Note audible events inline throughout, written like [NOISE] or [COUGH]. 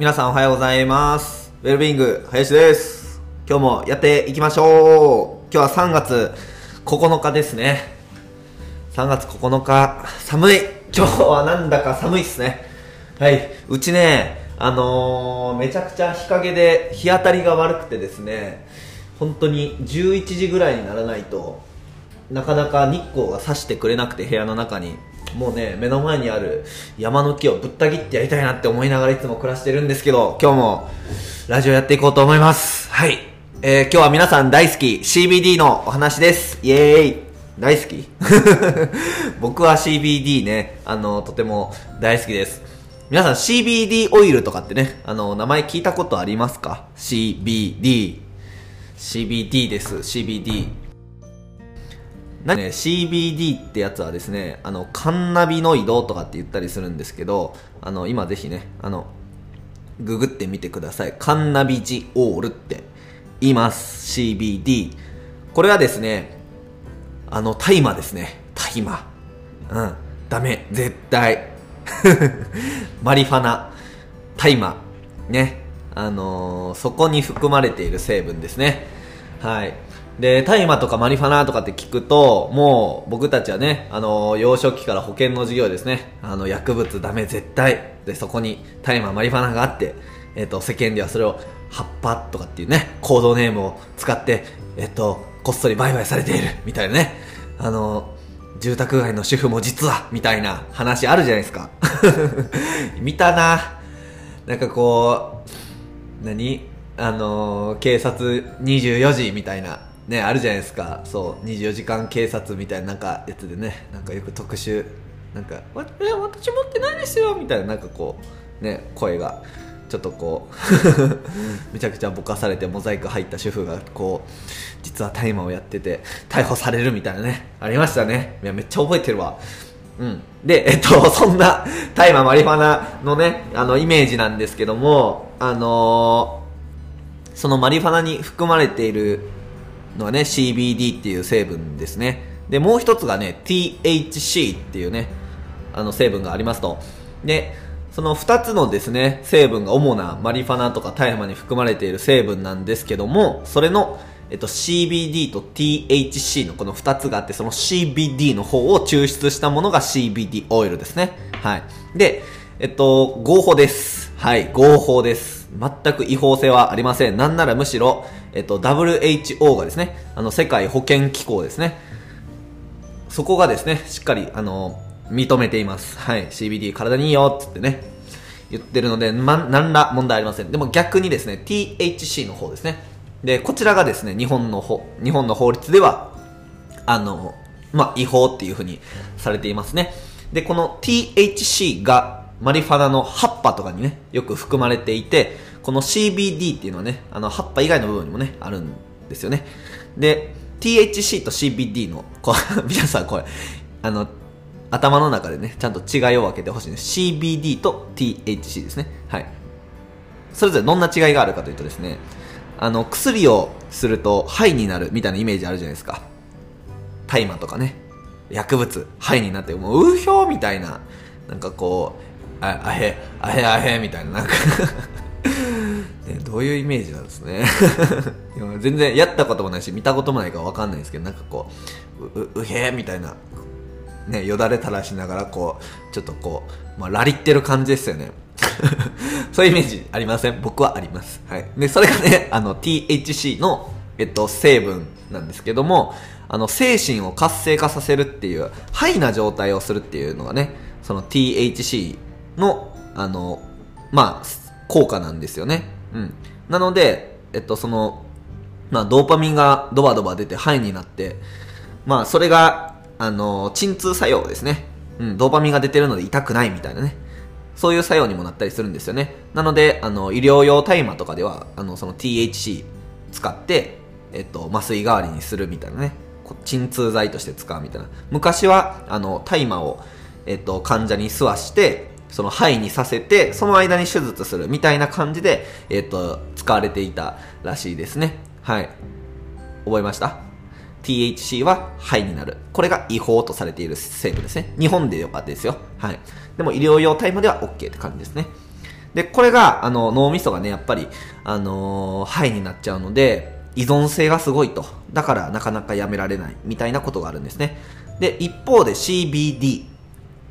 皆さんおはようございます。ウェルビング、林です。今日もやっていきましょう。今日は3月9日ですね。3月9日、寒い。今日はなんだか寒いっすね。はい。うちね、あのー、めちゃくちゃ日陰で日当たりが悪くてですね、本当に11時ぐらいにならないと、なかなか日光が差してくれなくて部屋の中にもうね目の前にある山の木をぶった切ってやりたいなって思いながらいつも暮らしてるんですけど今日もラジオやっていこうと思います。はい、えー、今日は皆さん大好き。CBD のお話です。イエーイ。大好き？[LAUGHS] 僕は CBD ねあのとても大好きです。皆さん CBD オイルとかってねあの名前聞いたことありますか？CBD CBD です。CBD なね、CBD ってやつはですねあのカンナビノイドとかって言ったりするんですけどあの今ぜひねあのググってみてください。カンナビジオールって言います。CBD これはですねあの大麻ですね。大麻。うん。ダメ。絶対。[LAUGHS] マリファナ。大麻。ね。あのー、そこに含まれている成分ですね。はい。で大麻とかマリファナとかって聞くともう僕たちはねあの幼少期から保険の授業ですね。あの薬物ダメ絶対。でそこに大麻マリファナがあって、えっと世間ではそれを葉っぱとかっていうねコードネームを使ってえっとこっそり売買されている。みたいなね。あの住宅街の主婦も実はみたいな話あるじゃないですか。[LAUGHS] 見たな。なんかこう何？あの、警察24時みたいなね、あるじゃないですか。そう、24時間警察みたいななんかやつでね、なんかよく特集、なんか、え、私持ってないですよみたいななんかこう、ね、声が、ちょっとこう、[LAUGHS] めちゃくちゃぼかされてモザイク入った主婦がこう、実は大麻をやってて、逮捕されるみたいなね、ありましたね。いや、めっちゃ覚えてるわ。うん。で、えっと、[LAUGHS] そんな、大麻マリファナのね、あの、イメージなんですけども、あのー、そのマリファナに含まれているのはね CBD っていう成分ですね。でもう一つがね THC っていうねあの成分がありますと。でその2つのですね成分が主なマリファナとか大麻に含まれている成分なんですけどもそれのえっと、CBD と THC のこの2つがあってその CBD の方を抽出したものが CBD オイルですね。はい。でえっと合法です。はい合法です。全く違法性はありません。なんならむしろえっと、WHO がですね、あの、世界保健機構ですね、そこがですね、しっかり、あの、認めています。はい、CBD 体にいいよ、つってね、言ってるので、ま、何ら問題ありません。でも逆にですね、THC の方ですね。で、こちらがですね、日本の法、日本の法律では、あの、まあ、違法っていうふうにされていますね。で、この THC がマリファナの葉っぱとかにね、よく含まれていて、この CBD っていうのはね、あの葉っぱ以外の部分にもね、あるんですよね。で、THC と CBD の、こう [LAUGHS] 皆さんこれ、あの、頭の中でね、ちゃんと違いを分けてほしいんです。CBD と THC ですね。はい。それぞれどんな違いがあるかというとですね、あの、薬をすると、ハイになるみたいなイメージあるじゃないですか。大麻とかね、薬物、ハイになって、もう、うひょーみたいな、なんかこう、あ、あへ、あへあへみたいな、なんか [LAUGHS] ね、どういうイメージなんですね。[LAUGHS] 全然やったこともないし見たこともないから分かんないですけどなんかこうううへえみたいなねよだれ垂らしながらこうちょっとこう、まあ、ラリってる感じですよね。[LAUGHS] そういうイメージありません？僕はあります。はい。でそれがねあの THC の、えっと、成分なんですけどもあの精神を活性化させるっていうハイな状態をするっていうのがねその THC のあのまあ効果なんですよね。うん。なので、えっと、その、まあ、ドーパミンがドバドバ出てハイになって、まあ、それが、あの、鎮痛作用ですね。うん、ドーパミンが出てるので痛くないみたいなね。そういう作用にもなったりするんですよね。なので、あの、医療用大麻とかでは、あの、その THC 使って、えっと、麻酔代わりにするみたいなね。鎮痛剤として使うみたいな。昔は、あの、大麻を、えっと、患者に吸わして、その肺にさせて、その間に手術するみたいな感じで、えっ、ー、と、使われていたらしいですね。はい。覚えました ?THC は肺になる。これが違法とされている成分ですね。日本でよかったですよ。はい。でも医療用大麻では OK って感じですね。で、これが、あの、脳みそがね、やっぱり、あのー、ハイになっちゃうので、依存性がすごいと。だからなかなかやめられないみたいなことがあるんですね。で、一方で CBD、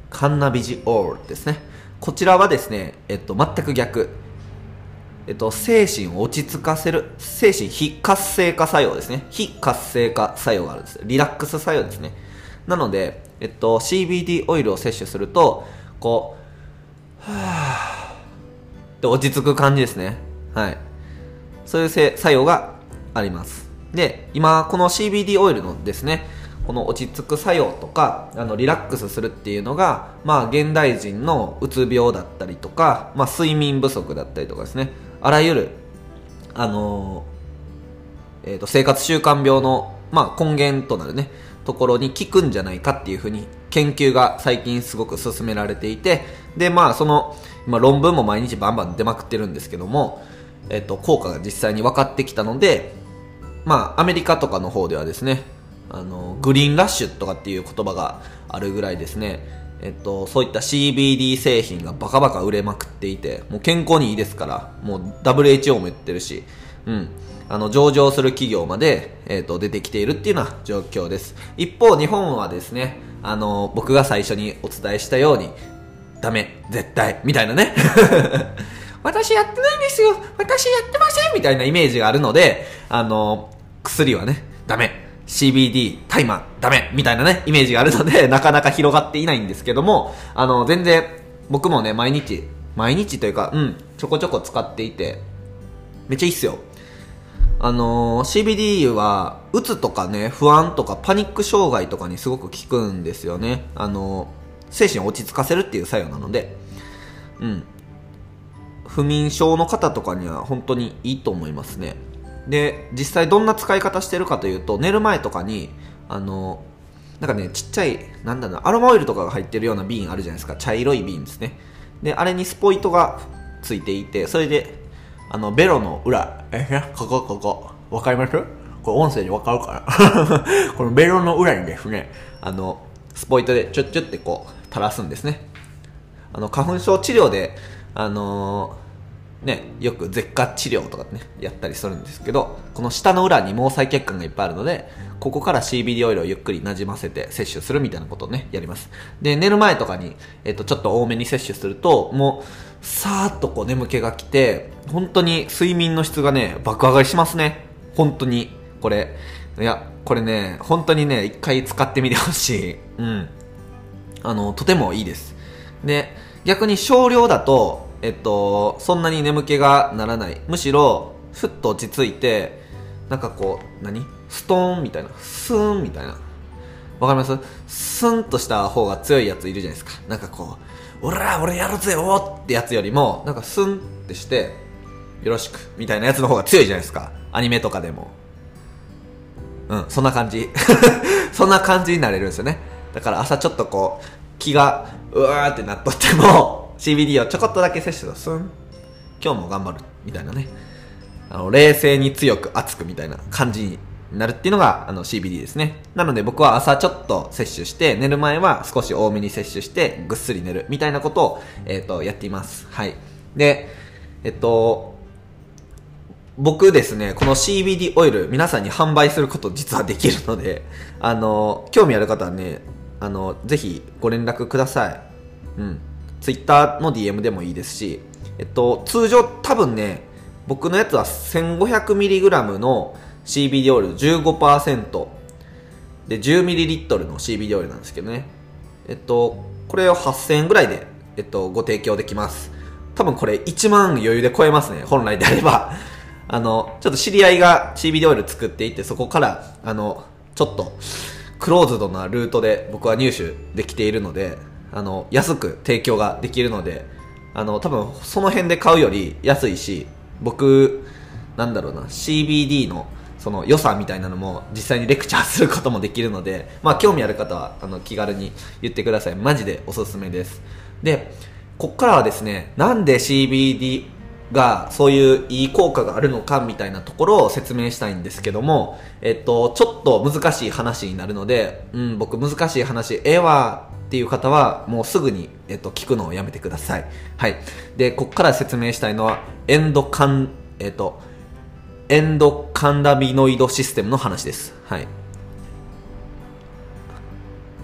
カンナビジオールですね。こちらはですね、えっと、全く逆。えっと、精神を落ち着かせる、精神非活性化作用ですね。非活性化作用があるんです。リラックス作用ですね。なので、えっと、CBD オイルを摂取すると、こう、はぁ、で落ち着く感じですね。はい。そういう作用があります。で、今、この CBD オイルのですね、この落ち着く作用とか、あの、リラックスするっていうのが、まあ、現代人のうつ病だったりとか、まあ、睡眠不足だったりとかですね、あらゆる、あの、えっ、ー、と、生活習慣病の、まあ、根源となるね、ところに効くんじゃないかっていうふうに研究が最近すごく進められていて、で、まあ、その、まあ、論文も毎日バンバン出まくってるんですけども、えっ、ー、と、効果が実際に分かってきたので、まあ、アメリカとかの方ではですね、あの、グリーンラッシュとかっていう言葉があるぐらいですね、えっと、そういった CBD 製品がバカバカ売れまくっていて、もう健康にいいですから、もう WHO も言ってるし、うん。あの、上場する企業まで、えっ、と、出てきているっていうような状況です。一方、日本はですね、あの、僕が最初にお伝えしたように、ダメ、絶対、みたいなね。[LAUGHS] 私やってないんですよ私やってませんみたいなイメージがあるので、あの、薬はね、ダメ。CBD、大麻、ダメみたいなね、イメージがあるので、[LAUGHS] なかなか広がっていないんですけども、あの、全然、僕もね、毎日、毎日というか、うん、ちょこちょこ使っていて、めっちゃいいっすよ。あのー、CBD は、うつとかね、不安とかパニック障害とかにすごく効くんですよね。あのー、精神を落ち着かせるっていう作用なので、うん。不眠症の方とかには本当にいいと思いますね。で実際どんな使い方してるかというと寝る前とかにあのなんかねちっちゃいなんだろうアロマオイルとかが入ってるような瓶あるじゃないですか。茶色い瓶ですね。であれにスポイトがついていてそれであのベロの裏。えここここ。わかります？これ音声でわかるかな？[LAUGHS] このベロの裏にですねあのスポイトでちょっちょってこう垂らすんですね。あの花粉症治療であのーね、よく舌下治療とかね、やったりするんですけど、この下の裏に毛細血管がいっぱいあるので、ここから CBD オイルをゆっくり馴染ませて摂取するみたいなことをね、やります。で、寝る前とかに、えっと、ちょっと多めに摂取すると、もう、さーっとこう眠気が来て、本当に睡眠の質がね、爆上がりしますね。本当に。これ。いや、これね、本当にね、一回使ってみてほしい。うん。あの、とてもいいです。で、逆に少量だと、えっと、そんなに眠気がならない。むしろ、ふっと落ち着いて、なんかこう、何？ストーンみたいな。スーンみたいな。わかります？スンとした方が強いやついるじゃないですか。なんかこう、おら俺やるぜおってやつよりも、なんかスンってして、よろしく、みたいなやつの方が強いじゃないですか。アニメとかでも。うん、そんな感じ。[LAUGHS] そんな感じになれるんですよね。だから朝ちょっとこう、気が、うわーってなっとっても、CBD をちょこっとだけ摂取すん今日も頑張るみたいなね。あの冷静に強く熱くみたいな感じになるっていうのがあの CBD ですね。なので僕は朝ちょっと摂取して寝る前は少し多めに摂取してぐっすり寝るみたいなことを、えーと、やっています。はい。でえっと僕ですね、この CBD オイル皆さんに販売すること実はできるので、あの、興味ある方はね、あの、ぜひご連絡ください。うん。ツイッターの DM でもいいですし、えっと、通常多分ね、僕のやつは 1500mg の CBD オイル15%で 10ml の CBD オイルなんですけどね。えっと、これを8000円ぐらいで、えっと、ご提供できます。多分これ1万余裕で超えますね、本来であれば。[LAUGHS] あの、ちょっと知り合いが CBD オイル作っていて、そこから、あの、ちょっと、クローズドなルートで僕は入手できているので、あの安く提供ができるのであの多分その辺で買うより安いし僕なんだろうな CBD のその良さみたいなのも実際にレクチャーすることもできるので、まあ、興味ある方はあの気軽に言ってください。マジでおすすめです。でこっからはですねなんで CBD がそういういい効果があるのかみたいなところを説明したいんですけども、えっと、ちょっと難しい話になるので、うん、僕難しい話、ええわっていう方はもうすぐに、えっと、聞くのをやめてください。はい。で、ここから説明したいのは、エンドカン、えっと、エンドカンダビノイドシステムの話です。はい。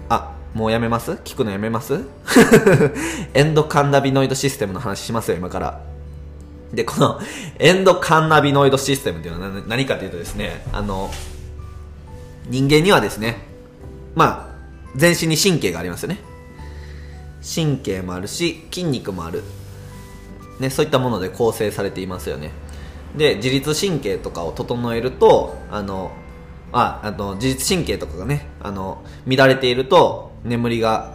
あ、もうやめます？聞くのやめます？[LAUGHS] エンドカンダビノイドシステムの話しますよ、今から。で、このエンドカンナビノイドシステムっていうのは何かというとですね、あの、人間にはですね、まあ、全身に神経がありますよね。神経もあるし、筋肉もある。ね、そういったもので構成されていますよね。で、自律神経とかを整えると、あの、あ、あの、自律神経とかがね、あの、乱れていると、眠りが、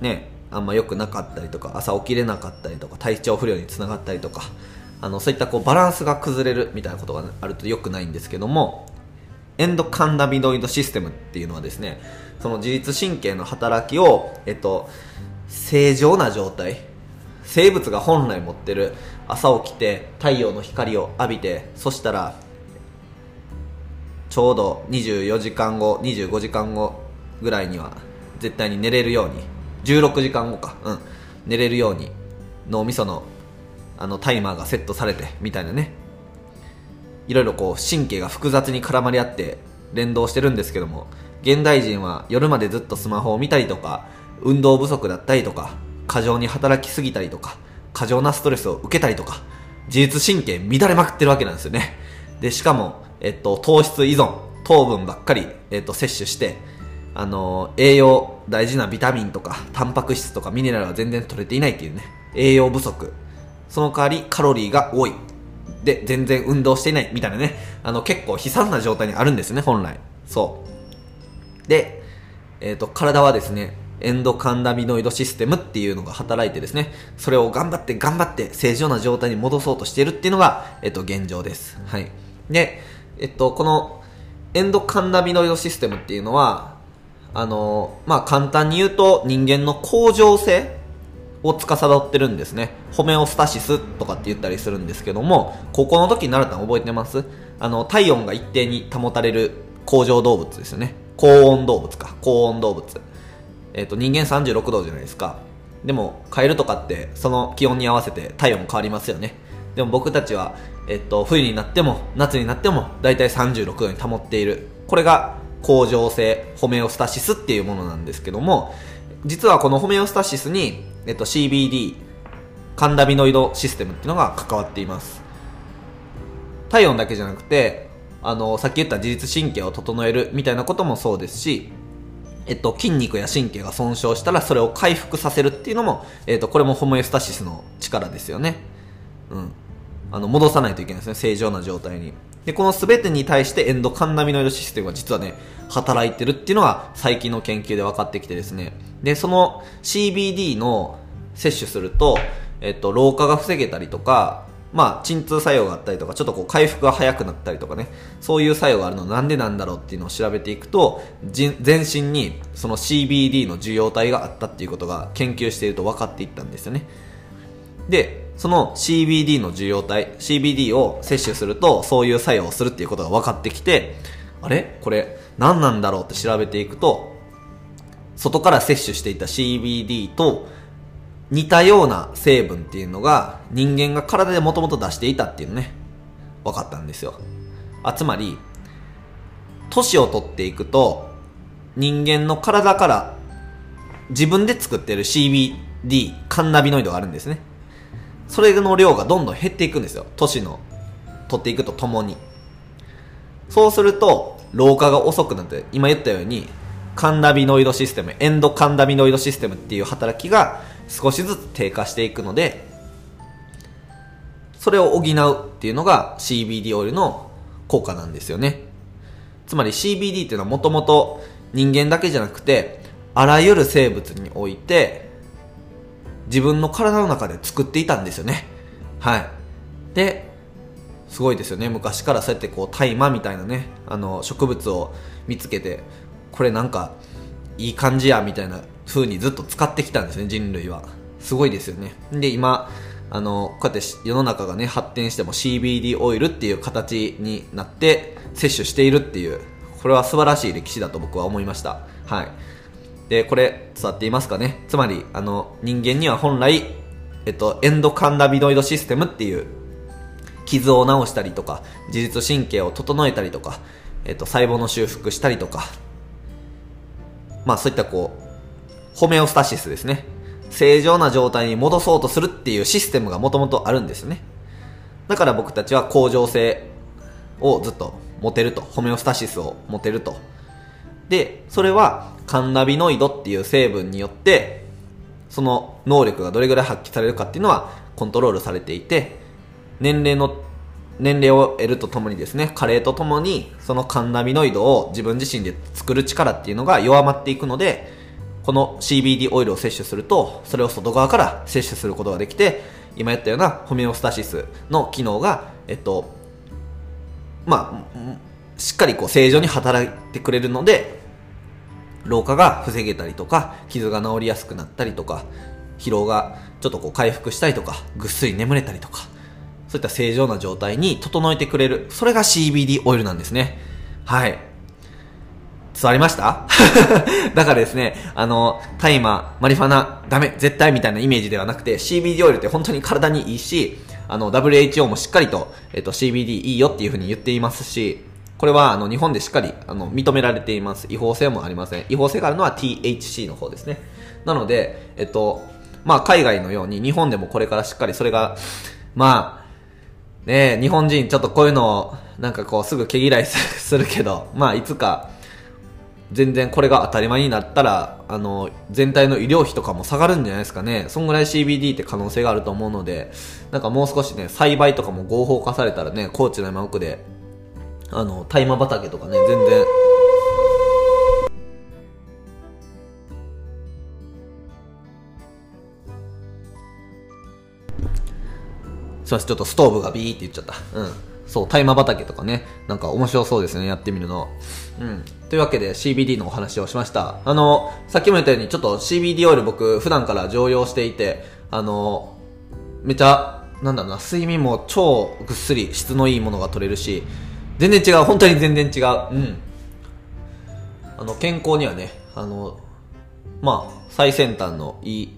ね、あんま良くなかったりとか朝起きれなかったりとか体調不良につながったりとかあのそういったこうバランスが崩れるみたいなことがあると良くないんですけどもエンドカンナビノイドシステムっていうのはですねその自律神経の働きを、えっと、正常な状態生物が本来持ってる朝起きて太陽の光を浴びてそしたらちょうど24時間後25時間後ぐらいには絶対に寝れるように16時間後か、うん、寝れるように脳みそのあのタイマーがセットされてみたいなね。いろいろこう神経が複雑に絡まり合って連動してるんですけども現代人は夜までずっとスマホを見たりとか運動不足だったりとか過剰に働きすぎたりとか過剰なストレスを受けたりとか自律神経乱れまくってるわけなんですよね。でしかも、えっと、糖質依存糖分ばっかり、えっと、摂取してあの栄養大事なビタミンとかタンパク質とかミネラルは全然取れていないっていうね。栄養不足。その代わりカロリーが多い。で全然運動していないみたいなね。あの結構悲惨な状態にあるんですね本来。そう。で、えーと、体はですねエンドカンダミノイドシステムっていうのが働いてですねそれを頑張って頑張って正常な状態に戻そうとしているっていうのが、えっ、と、現状です。はい。でえっとこのエンドカンダミノイドシステムっていうのはあの、まあ、簡単に言うと人間の恒常性を司ってるんですね。ホメオスタシスとかって言ったりするんですけども、高校の時になるたん覚えてます？あの、体温が一定に保たれる恒常動物ですよね。高温動物か。高温動物。えっ、ー、と、人間36度じゃないですか。でも、カエルとかってその気温に合わせて体温変わりますよね。でも僕たちは、えっと、冬になっても夏になっても大体36度に保っている。これが恒常性ホメオスタシスっていうものなんですけども実はこのホメオスタシスに、えっと、CBD カンダビノイドシステムっていうのが関わっています体温だけじゃなくてあのさっき言った自律神経を整えるみたいなこともそうですしえっと、筋肉や神経が損傷したらそれを回復させるっていうのも、えっと、これもホメオスタシスの力ですよね。うん。あの、戻さないといけないですね。正常な状態に。で、この全てに対してエンドカンナミノイドシステムが実はね、働いてるっていうのが最近の研究で分かってきてですね。で、その CBD の摂取すると、えっと、老化が防げたりとか、まあ、鎮痛作用があったりとか、ちょっとこう回復が早くなったりとかね、そういう作用があるのなんでなんだろうっていうのを調べていくと、全身にその CBD の受容体があったっていうことが研究していると分かっていったんですよね。で、その CBD の受容体、CBD を摂取すると、そういう作用をするっていうことが分かってきて、あれ？これ、何なんだろうって調べていくと、外から摂取していた CBD と似たような成分っていうのが人間が体でもともと出していたっていうのね、分かったんですよ。あ、つまり、年を取っていくと、人間の体から自分で作ってる CBD、カンナビノイドがあるんですね。それの量がどんどん減っていくんですよ。都市の取っていくとともに。そうすると老化が遅くなって今言ったようにカンナビノイドシステムエンドカンナビノイドシステムっていう働きが少しずつ低下していくのでそれを補うっていうのが CBD オイルの効果なんですよね。つまり CBD っていうのはもともと人間だけじゃなくてあらゆる生物において自分の体の中で作っていたんですよね。はい。ですごいですよね。昔からそうやってこう大麻みたいなねあの植物を見つけてこれなんかいい感じやみたいな風にずっと使ってきたんですね人類は。すごいですよね。で今あの、こうやって世の中がね、発展しても CBD オイルっていう形になって摂取しているっていう、これは素晴らしい歴史だと僕は思いました。はい。で、これ伝わっていますかねつまり、あの、人間には本来、えっと、エンドカンナビノイドシステムっていう傷を治したりとか、自律神経を整えたりとか、えっと、細胞の修復したりとか、まあそういったこう、ホメオスタシスですね。正常な状態に戻そうとするっていうシステムがもともとあるんですね。だから僕たちは恒常性をずっと持てると。ホメオスタシスを持てると。で、それはカンナビノイドっていう成分によって、その能力がどれぐらい発揮されるかっていうのはコントロールされていて、年齢の年齢を得るとともにですね、加齢とともに、そのカンナビノイドを自分自身で作る力っていうのが弱まっていくので、この CBD オイルを摂取すると、それを外側から摂取することができて、今言ったようなホメオスタシスの機能が、えっと、まあ、しっかりこう正常に働いてくれるので、老化が防げたりとか、傷が治りやすくなったりとか、疲労がちょっとこう回復したりとか、ぐっすり眠れたりとか、そういった正常な状態に整えてくれる。それが CBD オイルなんですね。はい。伝わりました？[LAUGHS] だからですね、あの、大麻、マリファナ、ダメ、絶対みたいなイメージではなくて、CBD オイルって本当に体にいいし、あの、WHO もしっかりと、えっと、CBD いいよっていうふうに言っていますし、これは、あの、日本でしっかり、あの、認められています。違法性もありません。違法性があるのは THC の方ですね。なので、えっと、まあ、海外のように、日本でもこれからしっかりそれが、まあ、ね日本人ちょっとこういうのをなんかこうすぐ毛嫌いするけど、まあいつか全然これが当たり前になったら、あの、全体の医療費とかも下がるんじゃないですかね。そんぐらい CBD って可能性があると思うので、なんかもう少しね、栽培とかも合法化されたらね、高知の山奥で、あの、大麻畑とかね、全然、すいません、ちょっとストーブがビーって言っちゃった。うん。そう、大麻畑とかね、なんか面白そうですね、やってみるの。うん。というわけで CBD のお話をしました。あの、さっきも言ったように、ちょっと CBD オイル僕、普段から常用していて、あの、めちゃ、なんだろうな、睡眠も超ぐっすり質のいいものが取れるし、全然違う、本当に全然違う。うん。あの、健康にはね、あの、まあ、最先端のいい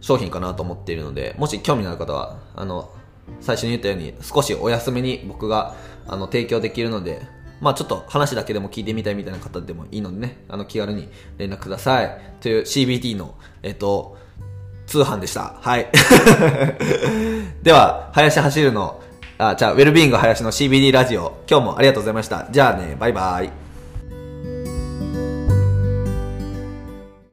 商品かなと思っているので、もし興味のある方は、あの、最初に言ったように少しお休みに僕があの提供できるので、まあちょっと話だけでも聞いてみたいみたいな方でもいいのでね、あの気軽に連絡ください。という CBT の、えっと、通販でした。はい。[LAUGHS] では、林走るの、あ、じゃあ、ウェルビーイング林の CBD ラジオ、今日もありがとうございました。じゃあね、バイバイ。